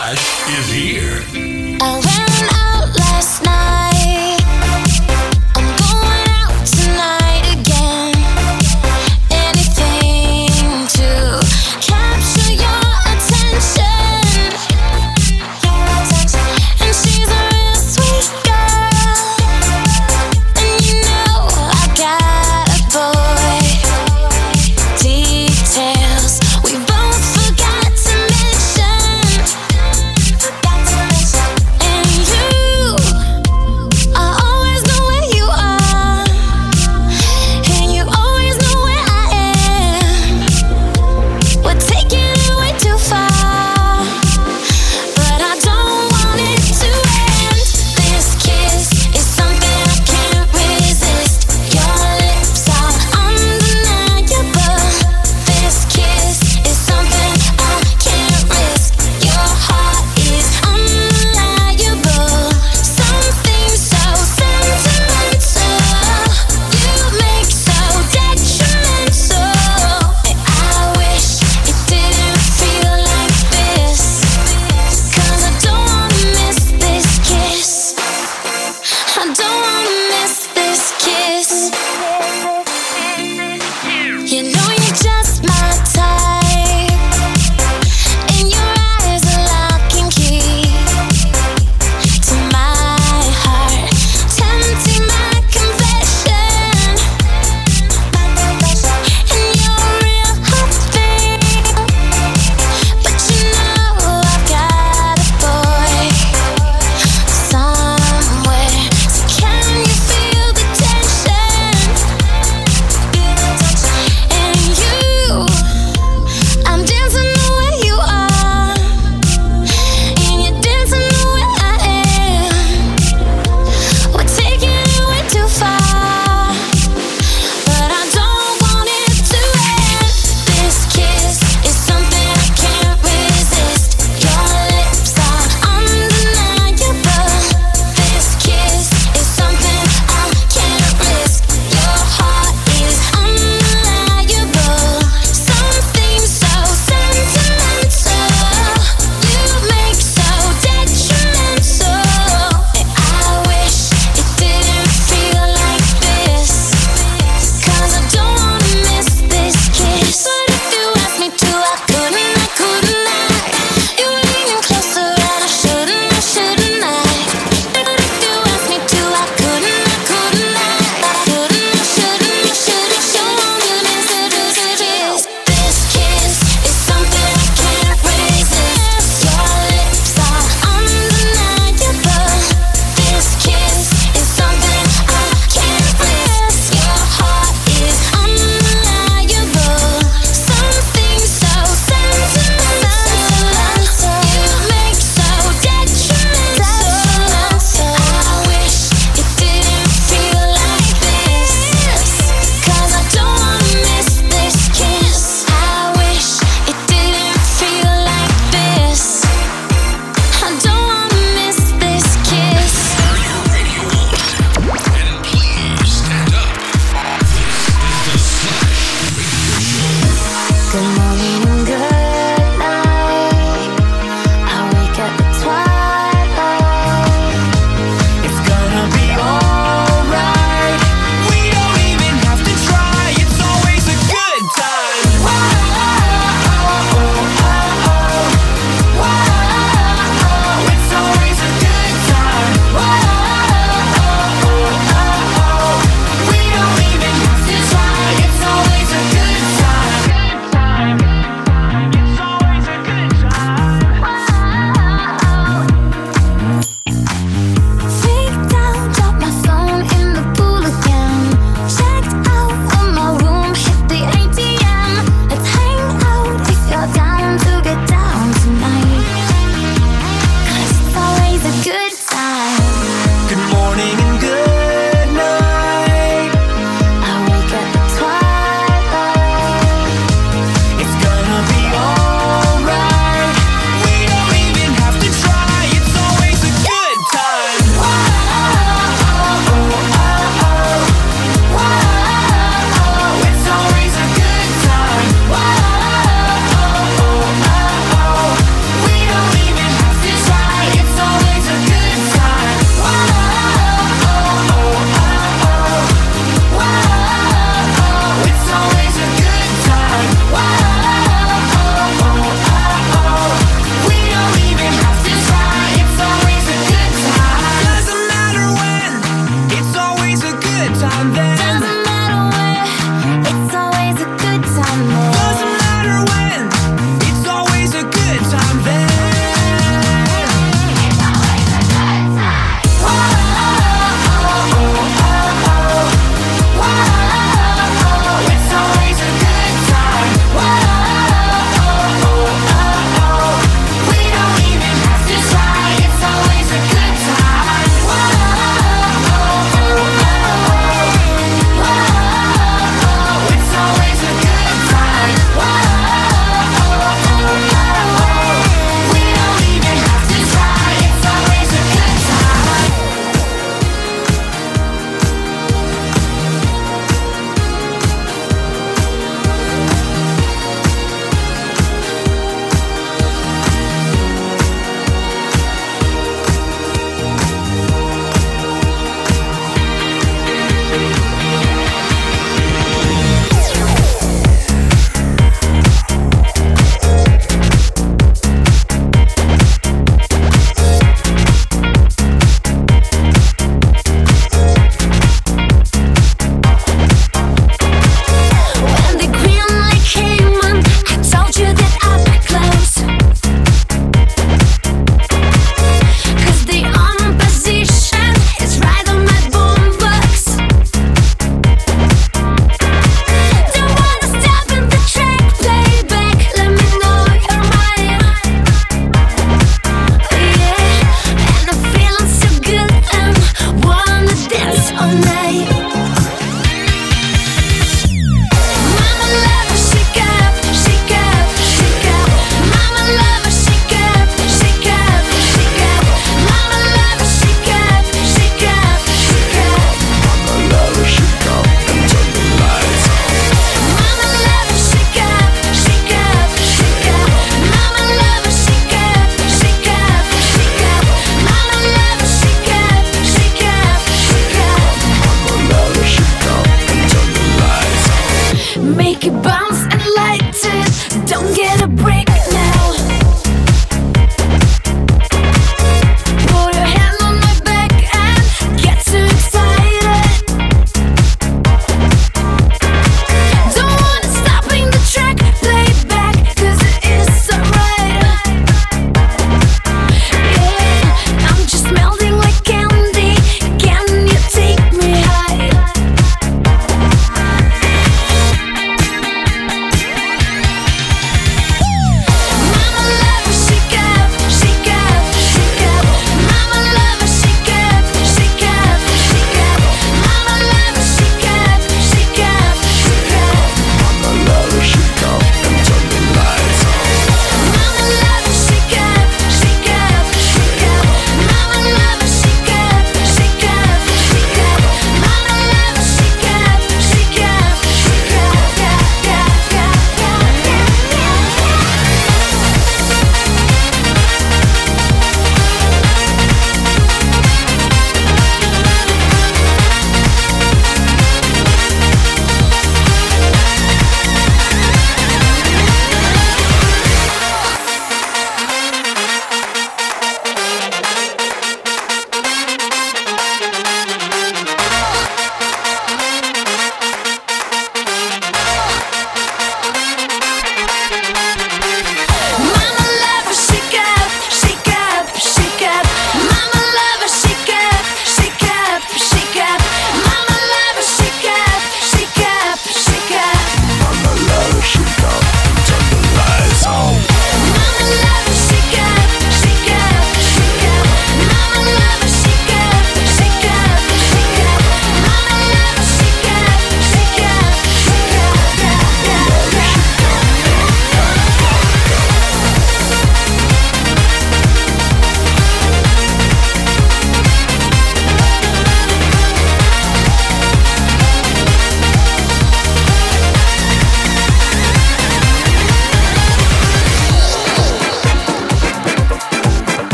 Rush is here.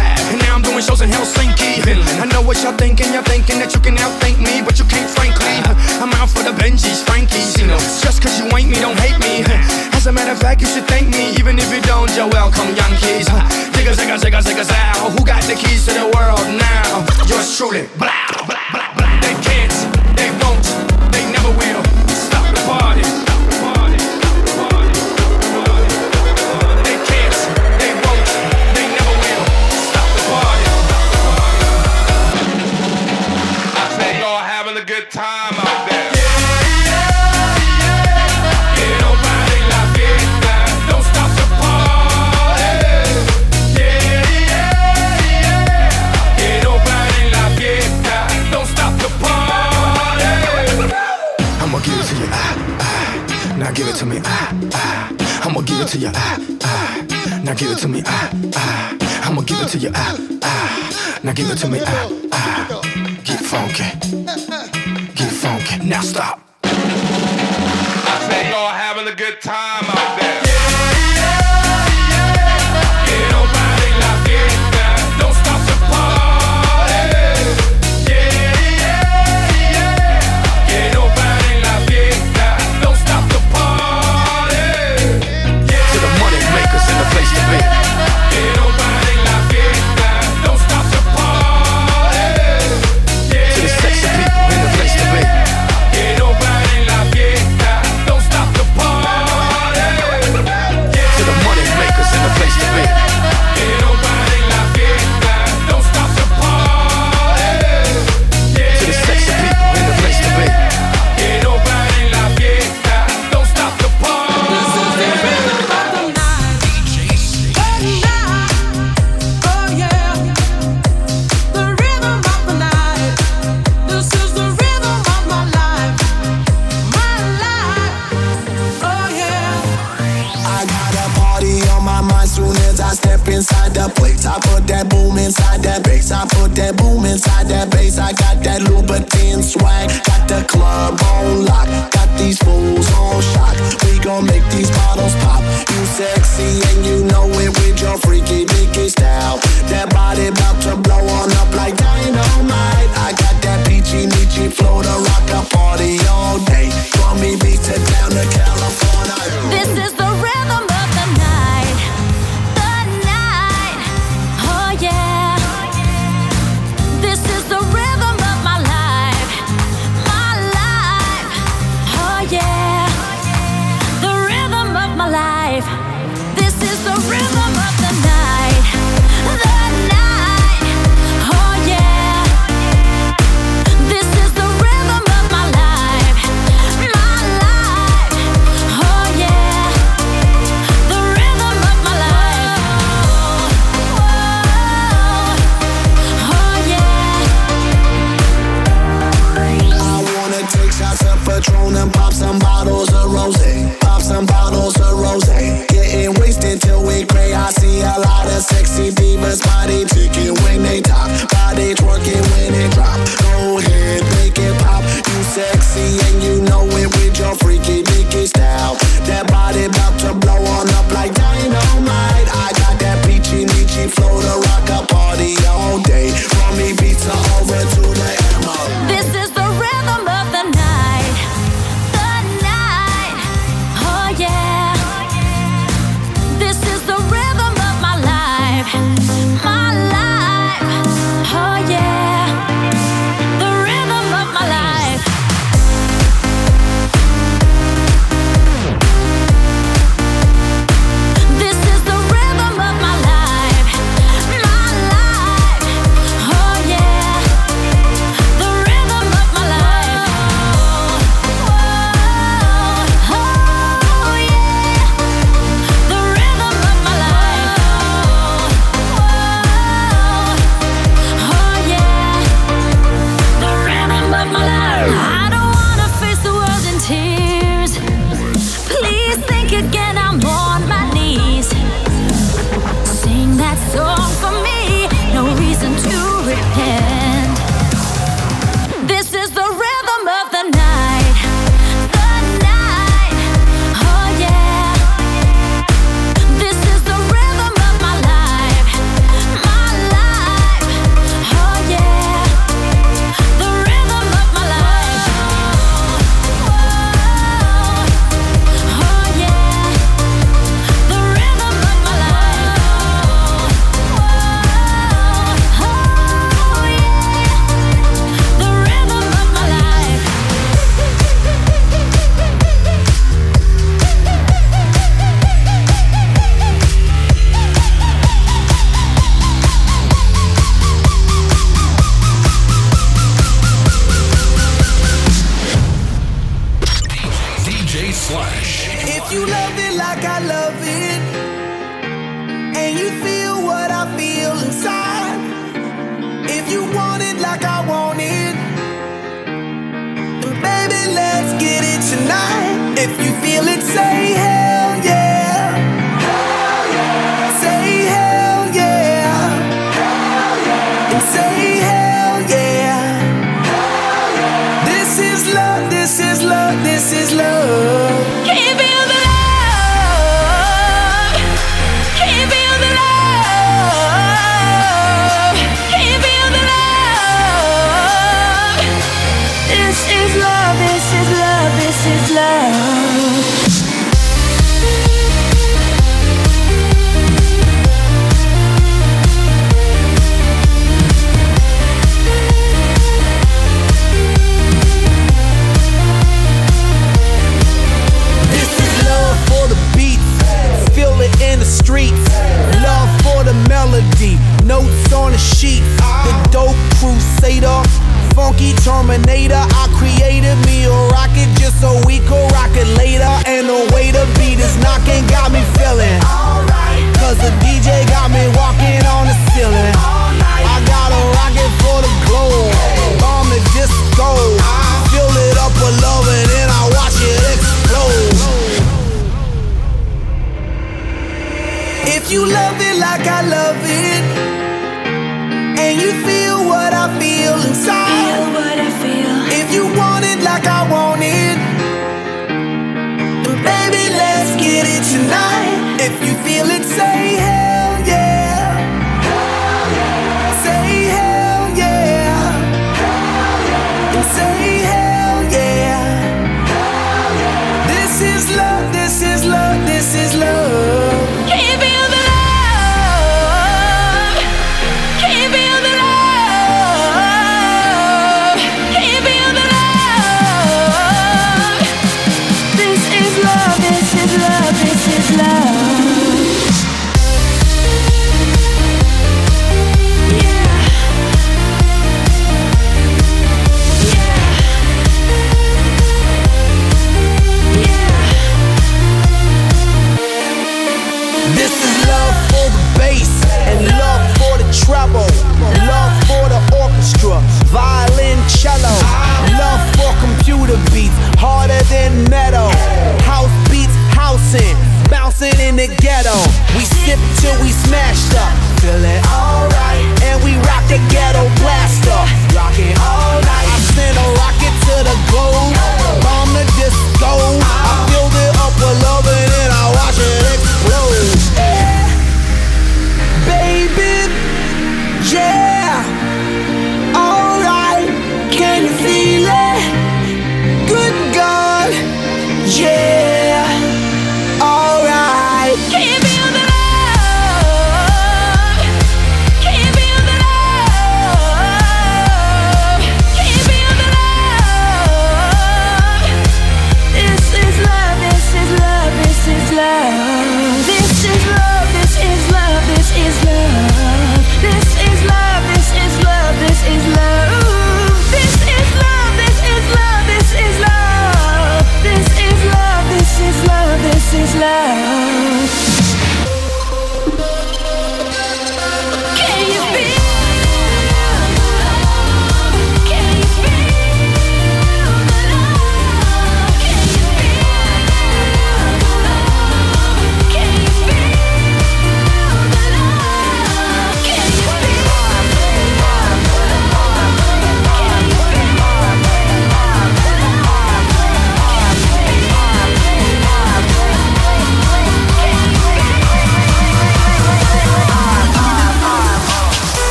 Lab. And now I'm doing shows in Helsinki, Finland. I know what y'all thinking, y'all thinking that you can outthink me, but you can't, frankly. I'm out for the Benjis, Frankies, you know. Just cause you ain't me, don't hate me. As a matter of fact, you should thank me, even if you don't, you're welcome, Yankees. Digga, digga, digga, digga, Who got the keys to the world now? Yours truly, blah, blah, blah. Ah, ah. I'ma give it to you. Ah, ah. Now give it to me. Ah, ah. I'ma give it to you. Ah, ah. Now give it to me. Ah, ah. Get funky. Get funky. Now stop. I said y'all having a good time. Swag. My life.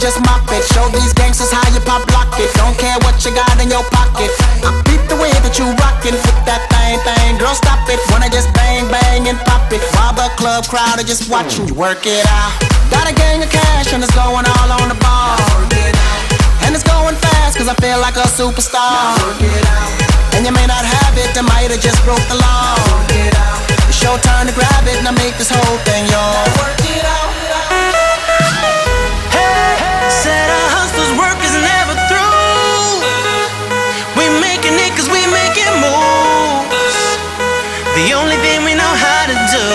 Just mop it. Show these gangsters how you pop lock it. Don't care what you got in your pocket. I beat the way that you rockin'. Flip that thing, thing, girl, stop it. Wanna just bang, bang, and pop it. While the club crowd are just watching you work it out. Got a gang of cash and it's going all on the ball. And it's going fast cause I feel like a superstar. And you may not have it, I might have just broke the law. It's your turn to grab it and I make this whole thing yours. Work it out. We making it cause we making moves. The only thing we know how to do.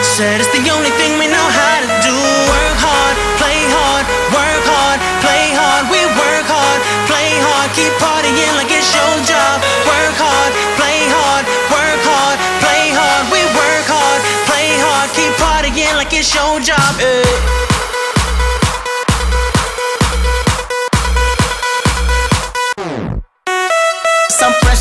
Said it's the only thing we know how to do. Work hard, play hard, work hard, play hard, we work hard, play hard, keep partying like it's your job. Work hard, play hard, work hard, play hard. We work hard, play hard, keep partying like it's your job.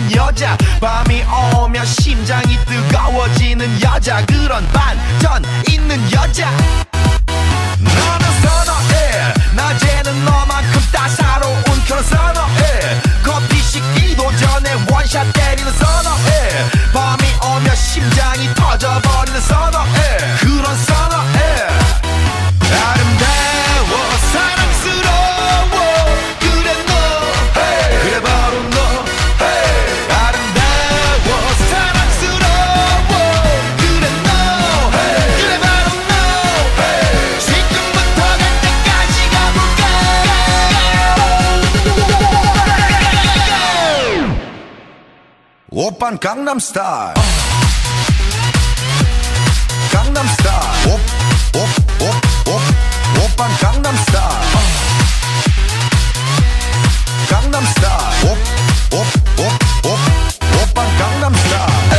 있는 여자 밤이 오면 심장이 뜨거워지는 여자 그런 반전 있는 여자. 나는 선어해 낮에는 너만큼 따사로운 그런 선어해. 커피 식기도 전에 원샷 때리는 선어해. 밤이 오면 심장이 터져버리는 선어해 오빤 강남스타일 강남스타일 오, 오, 오, 오, 오빤 강남스타일 강남스타일 오, 오, 오, 오, 오빤 강남스타일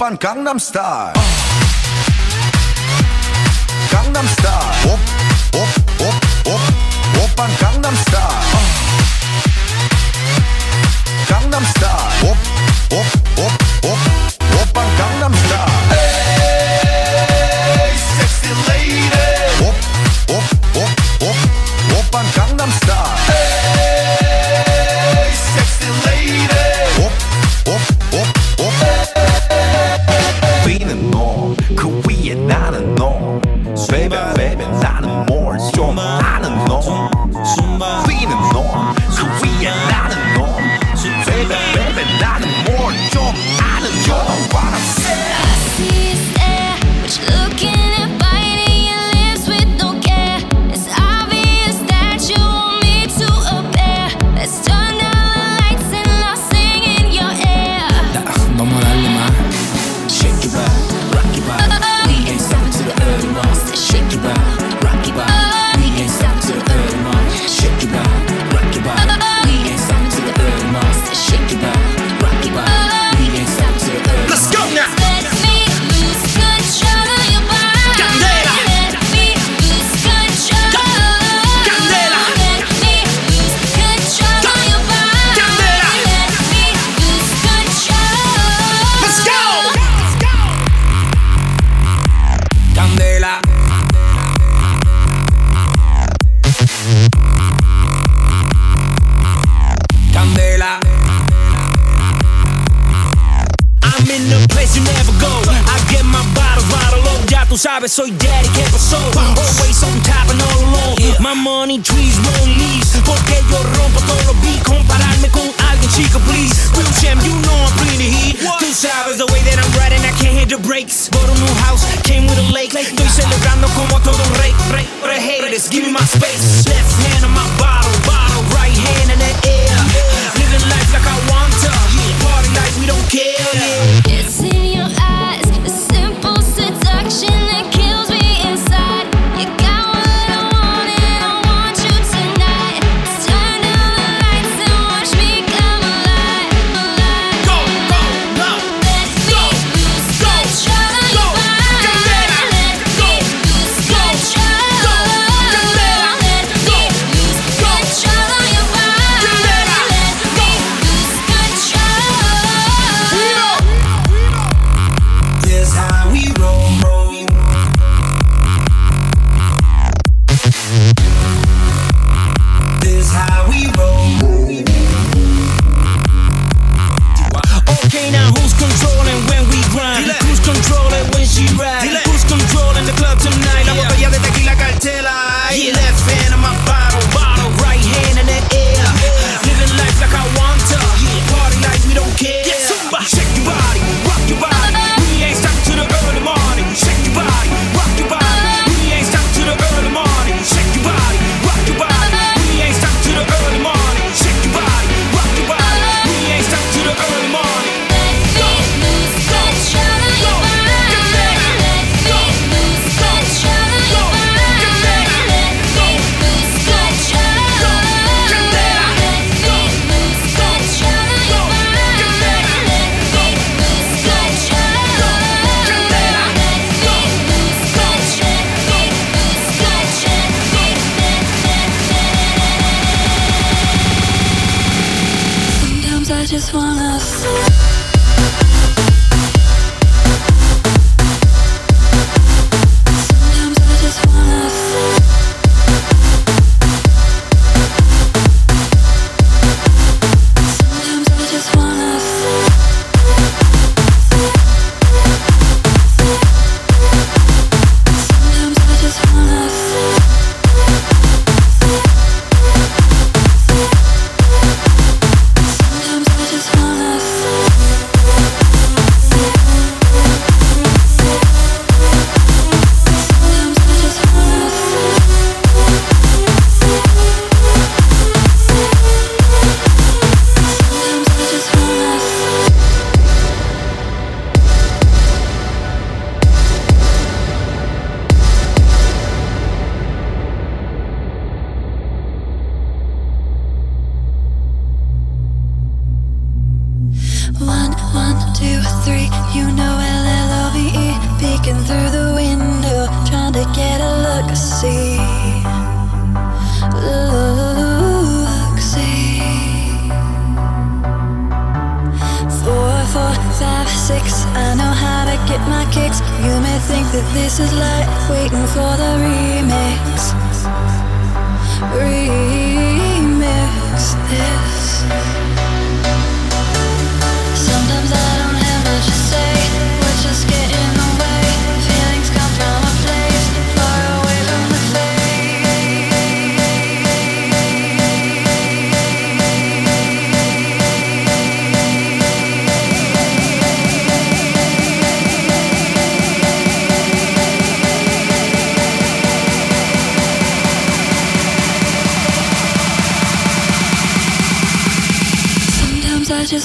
오빤 강남스타일 강남스타일 오, 오, 오, 오, 오빤 강남스타일 강남스타일 오, 오, 오, 오, alone My money trees won't leaves Porque yo rompo todos los beats Compararme con alguien, chica, please. Real champ, you know I'm bringing the heat Tú sabes the way that I'm riding I can't hit the brakes. Bought a new house, came with a lake. Estoy celebrando como todo un rey, rey For the haters, give me my space. Left hand on my bottle, bottle Right hand in the air. Living life like I want to. Party like we don't care. It's in your eyes, the simple seduction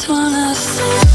just wanna say.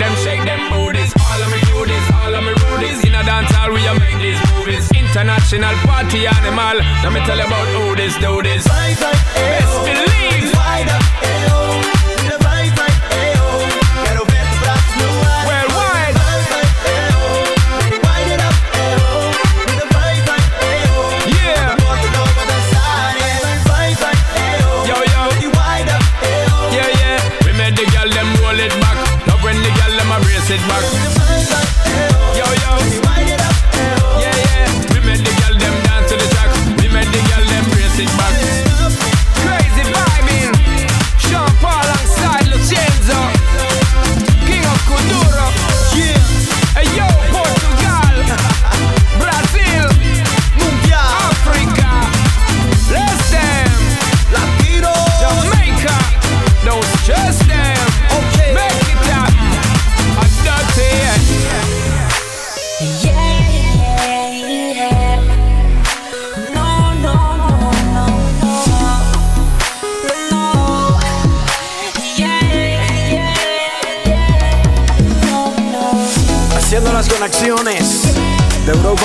them, shake them booties. All of me do all of me rudies. In a dance hall, we make these movies. International party animal. Let me tell you about who this do this. Bye, bye.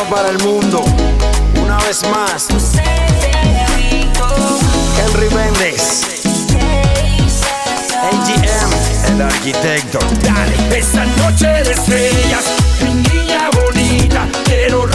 para el mundo. Una vez más. Henry Méndez. AGM, el arquitecto. Dale, esa noche de estrellas, mi niña bonita, quiero